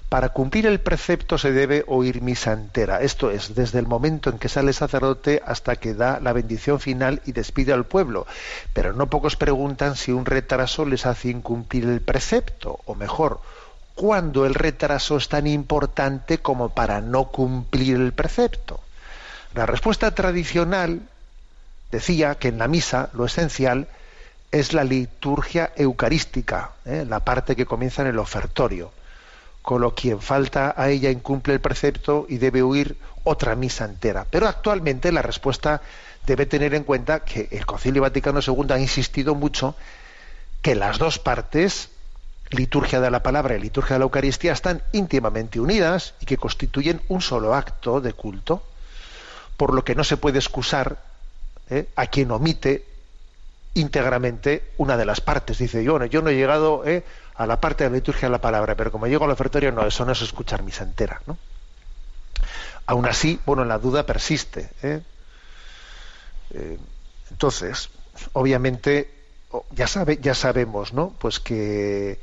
para cumplir el precepto se debe oír misa entera. Esto es, desde el momento en que sale el sacerdote hasta que da la bendición final y despide al pueblo. Pero no pocos preguntan si un retraso les hace incumplir el precepto, o mejor, cuándo el retraso es tan importante como para no cumplir el precepto. La respuesta tradicional decía que en la misa lo esencial es la liturgia eucarística, ¿eh? la parte que comienza en el ofertorio con lo quien falta a ella incumple el precepto y debe huir otra misa entera. Pero actualmente la respuesta debe tener en cuenta que el Concilio Vaticano II ha insistido mucho que las dos partes, liturgia de la palabra y liturgia de la Eucaristía, están íntimamente unidas y que constituyen un solo acto de culto, por lo que no se puede excusar ¿eh? a quien omite íntegramente una de las partes. Dice, yo, yo no he llegado ¿eh? a la parte de la liturgia de la palabra, pero como llego al ofertorio, no, eso no es escuchar misa entera. ¿no? Aún así, bueno, la duda persiste. ¿eh? Eh, entonces, obviamente, ya, sabe, ya sabemos, ¿no? Pues que,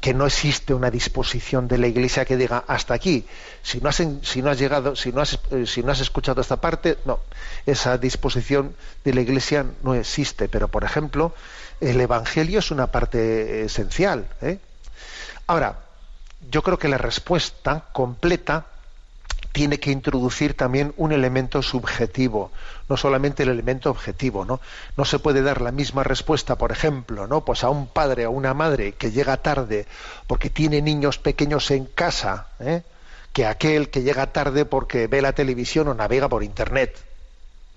que no existe una disposición de la Iglesia que diga hasta aquí. Si no has, si no has llegado, si no has, eh, si no has escuchado esta parte, no. Esa disposición de la Iglesia no existe. Pero, por ejemplo, el Evangelio es una parte esencial. ¿eh? Ahora, yo creo que la respuesta completa tiene que introducir también un elemento subjetivo, no solamente el elemento objetivo, ¿no? No se puede dar la misma respuesta, por ejemplo, ¿no? Pues a un padre o una madre que llega tarde porque tiene niños pequeños en casa, ¿eh? que aquel que llega tarde porque ve la televisión o navega por internet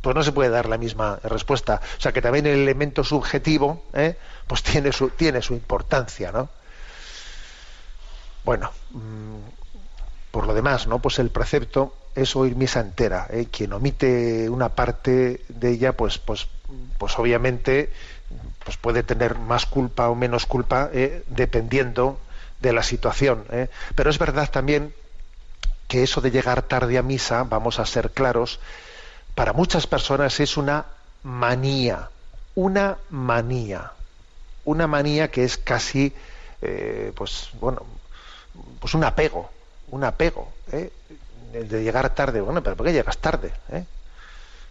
pues no se puede dar la misma respuesta. O sea que también el elemento subjetivo, ¿eh? pues tiene su, tiene su importancia, ¿no? Bueno, mm, por lo demás, ¿no? Pues el precepto es oír misa entera. ¿eh? Quien omite una parte de ella, pues, pues, pues obviamente, pues puede tener más culpa o menos culpa, ¿eh? dependiendo de la situación. Pero es verdad también que eso de llegar tarde a misa, vamos a ser claros, para muchas personas es una manía, una manía, una manía que es casi, eh, pues bueno, pues un apego, un apego, ¿eh? de llegar tarde. Bueno, pero ¿por qué llegas tarde? Eh?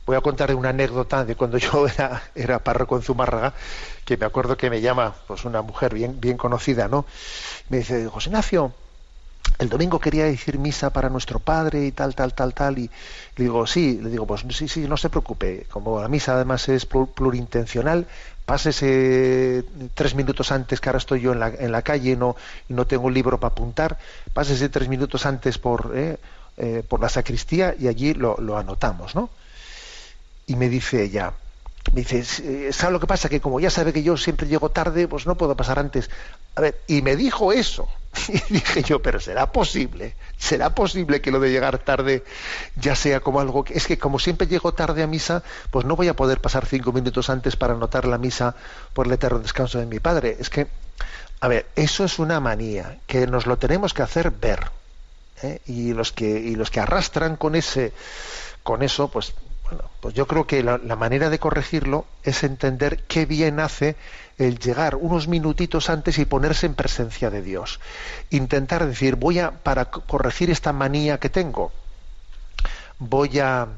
Voy a contar una anécdota de cuando yo [LAUGHS] era, era párroco en Zumárraga, que me acuerdo que me llama pues una mujer bien, bien conocida, ¿no? Me dice, José Ignacio, el domingo quería decir misa para nuestro padre y tal, tal, tal, tal, y le digo, sí, le digo, pues sí, sí, no se preocupe, como la misa además es plurintencional, pásese tres minutos antes, que ahora estoy yo en la, en la calle no, y no tengo un libro para apuntar, pásese tres minutos antes por, eh, eh, por la sacristía y allí lo, lo anotamos, ¿no? Y me dice ella, me dice, ¿sabe lo que pasa? Que como ya sabe que yo siempre llego tarde, pues no puedo pasar antes. A ver, y me dijo eso. [LAUGHS] Y dije yo, pero ¿será posible? ¿Será posible que lo de llegar tarde ya sea como algo que... Es que como siempre llego tarde a misa, pues no voy a poder pasar cinco minutos antes para anotar la misa por el eterno descanso de mi padre. Es que, a ver, eso es una manía, que nos lo tenemos que hacer ver. ¿eh? Y, los que, y los que arrastran con ese con eso, pues pues yo creo que la, manera de corregirlo es entender qué bien hace el llegar unos minutitos antes y ponerse en presencia de Dios. Intentar decir, voy a, para corregir esta manía que tengo, voy a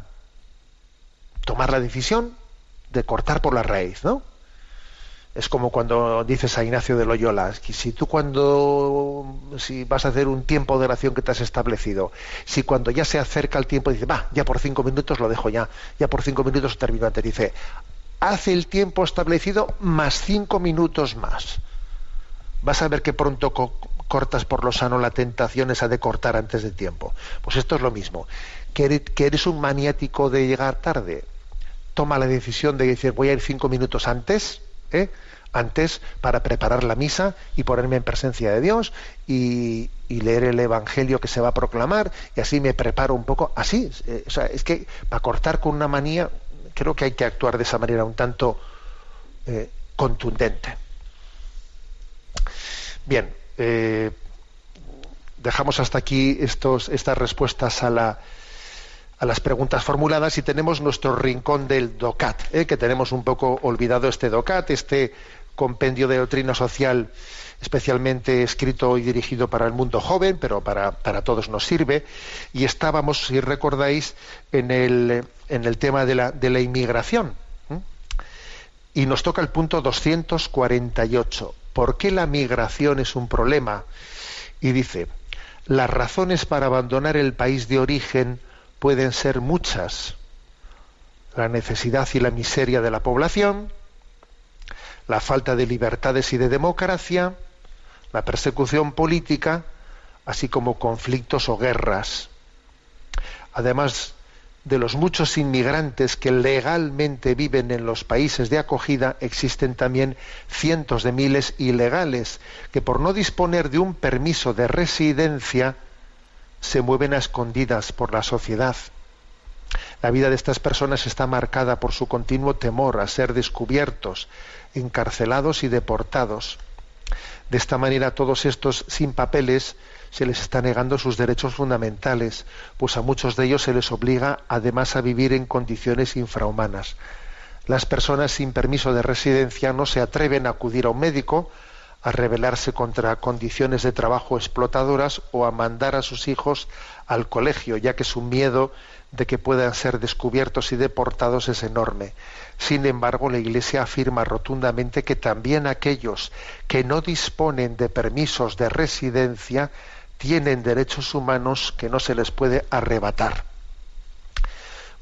tomar la decisión de cortar por la raíz, ¿no? Es como cuando dices a Ignacio de Loyola, si tú cuando si vas a hacer un tiempo de oración que te has establecido, si cuando ya se acerca el tiempo dice, va, ya por cinco minutos lo dejo ya, ya por cinco minutos termino antes, dice, hace el tiempo establecido más cinco minutos más. Vas a ver que pronto cortas por lo sano la tentación esa de cortar antes de tiempo. Pues esto es lo mismo. Que que eres un maniático de llegar tarde, toma la decisión de decir voy a ir cinco minutos antes, ¿eh? antes para preparar la misa y ponerme en presencia de Dios y, leer el Evangelio que se va a proclamar y así me preparo un poco. Así, eh, o sea, es que para cortar con una manía, creo que hay que actuar de esa manera un tanto eh, contundente. Bien, dejamos hasta aquí estos, estas respuestas a, la, a las preguntas formuladas y tenemos nuestro rincón del DOCAT, ¿eh? que tenemos un poco olvidado este DOCAT, este compendio de doctrina social especialmente escrito y dirigido para el mundo joven, pero para, para todos nos sirve. Y estábamos, si recordáis, en el, en el tema de la, de la inmigración. ¿eh? Y nos toca el punto 248. ¿Por qué la migración es un problema? Y dice, las razones para abandonar el país de origen pueden ser muchas. La necesidad y la miseria de la población, la falta de libertades y de democracia, la persecución política, así como conflictos o guerras. Además de los muchos inmigrantes que legalmente viven en los países de acogida, existen también cientos de miles ilegales que por no disponer de un permiso de residencia se mueven a escondidas por la sociedad. La vida de estas personas está marcada por su continuo temor a ser descubiertos, encarcelados y deportados. De esta manera, a todos estos sin papeles se les está negando sus derechos fundamentales, pues a muchos de ellos se les obliga además a vivir en condiciones infrahumanas. Las personas sin permiso de residencia no se atreven a acudir a un médico, a rebelarse contra condiciones de trabajo explotadoras o a mandar a sus hijos al colegio, ya que su miedo de que puedan ser descubiertos y deportados es enorme. Sin embargo, la Iglesia afirma rotundamente que también aquellos que no disponen de permisos de residencia tienen derechos humanos que no se les puede arrebatar.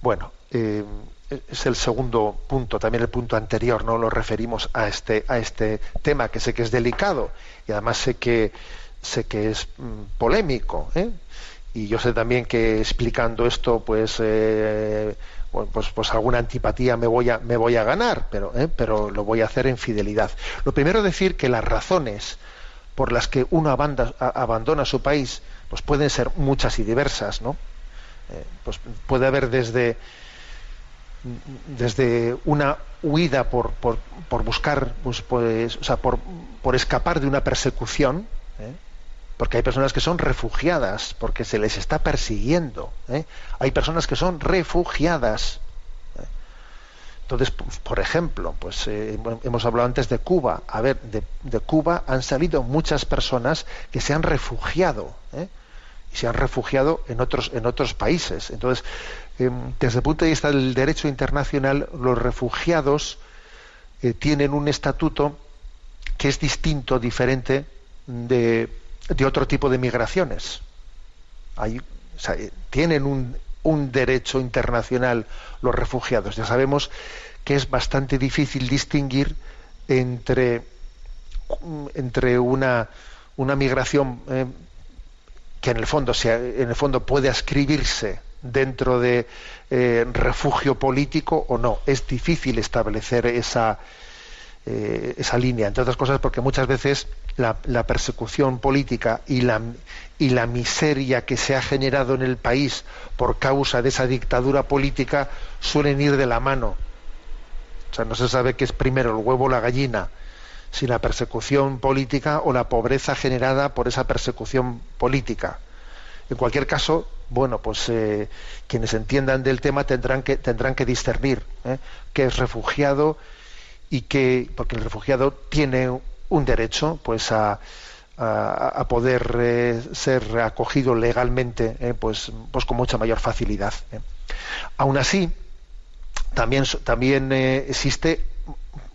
Bueno, eh, es el segundo punto, también el punto anterior, ¿no? Lo referimos a este, a este tema que sé que es delicado y además sé que sé que es mm, polémico, ¿eh? y yo sé también que explicando esto, pues, eh, pues, pues alguna antipatía me voy a, me voy a ganar, pero, ¿eh? pero lo voy a hacer en fidelidad. Lo primero decir que las razones por las que uno abanda, abandona su país, pues pueden ser muchas y diversas, ¿no? Eh, pues puede haber desde desde una huida por, por, buscar, pues, pues, o sea, por, por escapar de una persecución, ¿eh? porque hay personas que son refugiadas porque se les está persiguiendo. ¿eh? Hay personas que son refugiadas. ¿eh? Entonces, por ejemplo, pues hemos hablado antes de Cuba. A ver, de, de, Cuba han salido muchas personas que se han refugiado y se han refugiado en otros en otros países. Entonces, em, desde el punto de vista del derecho internacional, los refugiados eh, tienen un estatuto que es distinto, diferente de otro tipo de migraciones. Sea, tienen un, derecho internacional los refugiados. Ya sabemos que es bastante difícil distinguir entre, entre una, una migración eh, que en el fondo sea, en el fondo puede ascribirse dentro de eh, refugio político o no. Es difícil establecer esa, eh, esa línea, entre otras cosas porque muchas veces la, la, persecución política y la, y la miseria que se ha generado en el país por causa de esa dictadura política suelen ir de la mano. O sea, no se sabe qué es primero el huevo o la gallina, si la persecución política o la pobreza generada por esa persecución política. En cualquier caso, bueno, pues eh, quienes entiendan del tema tendrán que, tendrán que discernir ¿eh? qué es refugiado y que, porque el refugiado tiene un derecho pues a, poder eh, ser acogido legalmente pues, pues con mucha mayor facilidad. Aún así, también, también existe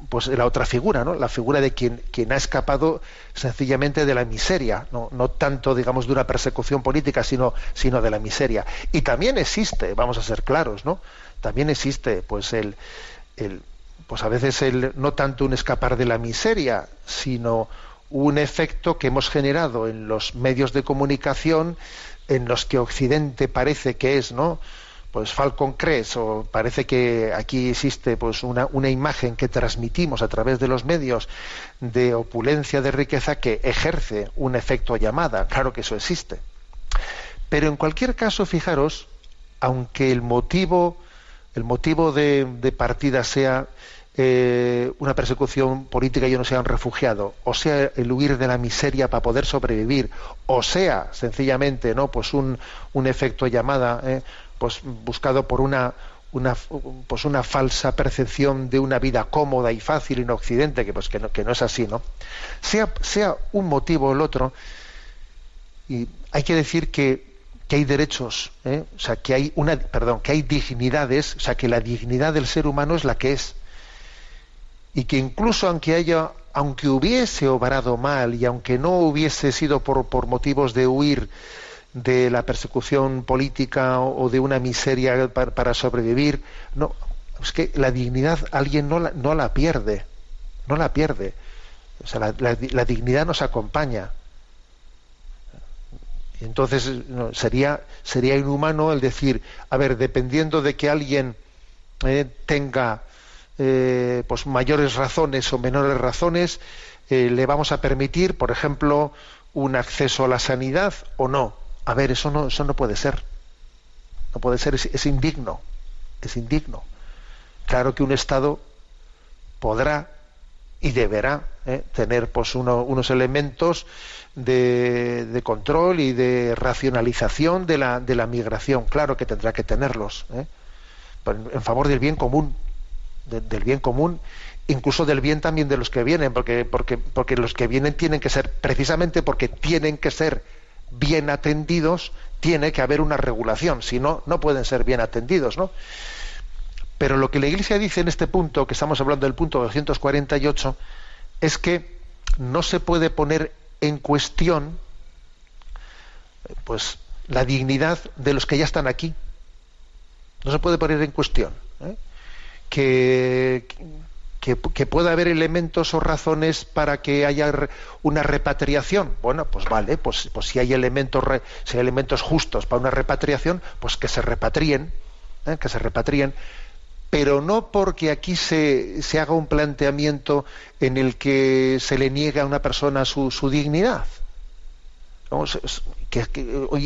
pues la otra figura, ¿no? la figura de quien, quien ha escapado sencillamente de la miseria, ¿no? tanto digamos de una persecución política, sino, sino de la miseria. Y también existe, vamos a ser claros, ¿no? También existe pues el, el pues a veces el, no tanto un escapar de la miseria, sino un efecto que hemos generado en los medios de comunicación en los que Occidente parece que es, ¿no? Pues Falcon Crest, o parece que aquí existe pues una, una imagen que transmitimos a través de los medios de opulencia, de riqueza, que ejerce un efecto llamada. Claro que eso existe. Pero en cualquier caso, fijaros, aunque el motivo el motivo de, partida sea eh, una persecución política y yo no sea un refugiado, o sea el huir de la miseria para poder sobrevivir, o sea sencillamente no pues un, un efecto llamada eh, pues buscado por una una pues una falsa percepción de una vida cómoda y fácil en Occidente que pues que no, que no es así no sea sea un motivo o el otro y hay que decir que que hay derechos, ¿eh? o sea, que hay una, perdón, que hay dignidades, o sea, que la dignidad del ser humano es la que es, y que incluso aunque haya aunque hubiese obrado mal y aunque no hubiese sido por, por motivos de huir de la persecución política o, de una miseria para, sobrevivir, no, es que la dignidad alguien no la, no la pierde, no la pierde. O sea, la, dignidad nos acompaña. Entonces sería, sería inhumano el decir, a ver, dependiendo de que alguien eh, tenga eh, pues mayores razones o menores razones, eh, le vamos a permitir, por ejemplo, un acceso a la sanidad o no. A ver, eso no, eso no puede ser. No puede ser, es, indigno. Es indigno. Claro que un Estado podrá y deberá eh, tener pues uno, unos elementos de, control y de racionalización de la, de la migración. Claro que tendrá que tenerlos. ¿eh? en favor del bien común de, del bien común, incluso del bien también de los que vienen, porque, porque, porque los que vienen tienen que ser, precisamente porque tienen que ser bien atendidos, tiene que haber una regulación, si no, no pueden ser bien atendidos, ¿no? Pero lo que la Iglesia dice en este punto, que estamos hablando del punto 248, es que no se puede poner en cuestión pues la dignidad de los que ya están aquí. No se puede poner en cuestión. ¿eh? que, que, pueda haber elementos o razones para que haya una repatriación. Bueno, pues vale, pues, pues si hay elementos si hay elementos justos para una repatriación, pues que se repatrien, ¿eh? que se repatrien, pero no porque aquí se, se, haga un planteamiento en el que se le niega a una persona su, su dignidad.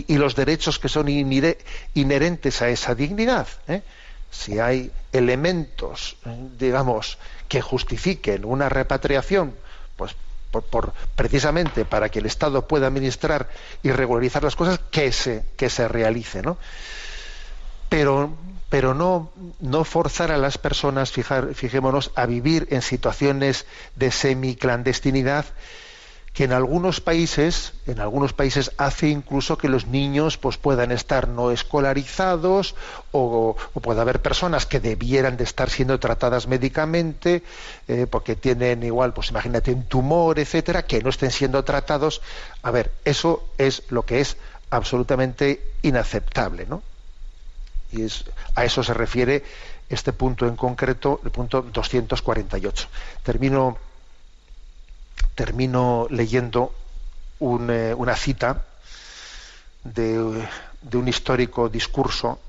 Y los derechos que son inherentes a esa dignidad. ¿eh? Si hay elementos, digamos, que justifiquen una repatriación, pues por, precisamente para que el Estado pueda administrar y regularizar las cosas, que se, que se realice, ¿no? Pero, pero no, no forzar a las personas, fijémonos, a vivir en situaciones de semiclandestinidad que en algunos países, en algunos países hace incluso que los niños pues puedan estar no escolarizados o, o pueda haber personas que debieran de estar siendo tratadas médicamente eh, porque tienen igual, pues imagínate un tumor, etcétera, que no estén siendo tratados. A ver, eso es lo que es absolutamente inaceptable, ¿no? Y es, a eso se refiere este punto en concreto, el punto 248. Termino termino leyendo eh, una cita de, de, un histórico discurso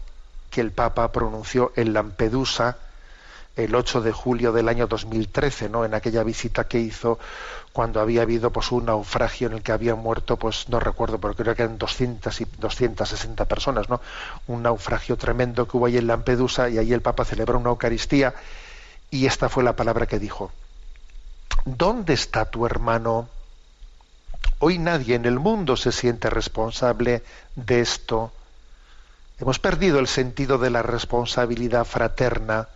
que el Papa pronunció en Lampedusa el 8 de julio del año 2013, ¿no? en aquella visita que hizo cuando había habido pues, un naufragio en el que habían muerto, pues no recuerdo, pero creo que eran 200 y 260 personas, ¿no? un naufragio tremendo que hubo ahí en Lampedusa y ahí el Papa celebró una Eucaristía y esta fue la palabra que dijo ¿Dónde está tu hermano? Hoy nadie en el mundo se siente responsable de esto. Hemos perdido el sentido de la responsabilidad fraterna.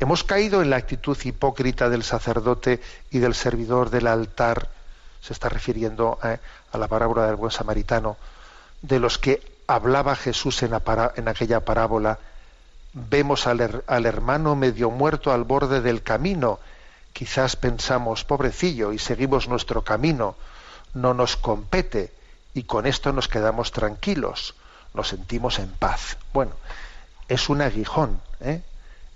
Hemos caído en la actitud hipócrita del sacerdote y del servidor del altar. Se está refiriendo eh, a la parábola del buen samaritano, de los que hablaba Jesús en, aquella parábola. Vemos al hermano medio muerto al borde del camino quizás pensamos, pobrecillo, y seguimos nuestro camino, no nos compete, y con esto nos quedamos tranquilos, nos sentimos en paz. Bueno, es un aguijón, ¿eh?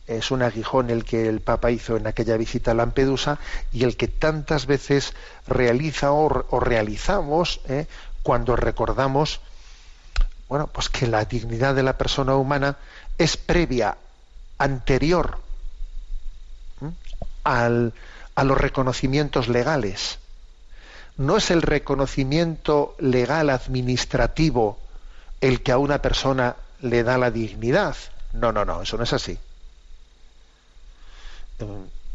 es un aguijón el que el Papa hizo en aquella visita a Lampedusa y el que tantas veces realiza o, realizamos ¿eh? cuando recordamos bueno, pues que la dignidad de la persona humana es previa, anterior al, a los reconocimientos legales. No es el reconocimiento legal administrativo el que a una persona le da la dignidad. No, no, no, eso no es así. Eh,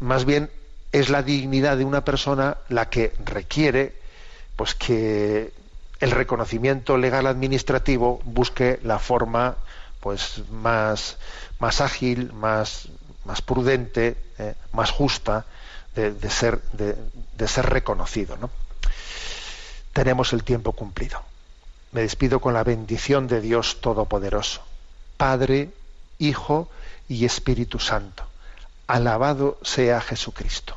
más bien es la dignidad de una persona la que requiere pues que el reconocimiento legal administrativo busque la forma pues más, más ágil, más, más prudente, eh, más justa de, ser, de, ser reconocido. ¿no? Tenemos el tiempo cumplido. Me despido con la bendición de Dios Todopoderoso, Padre, Hijo y Espíritu Santo. Alabado sea Jesucristo.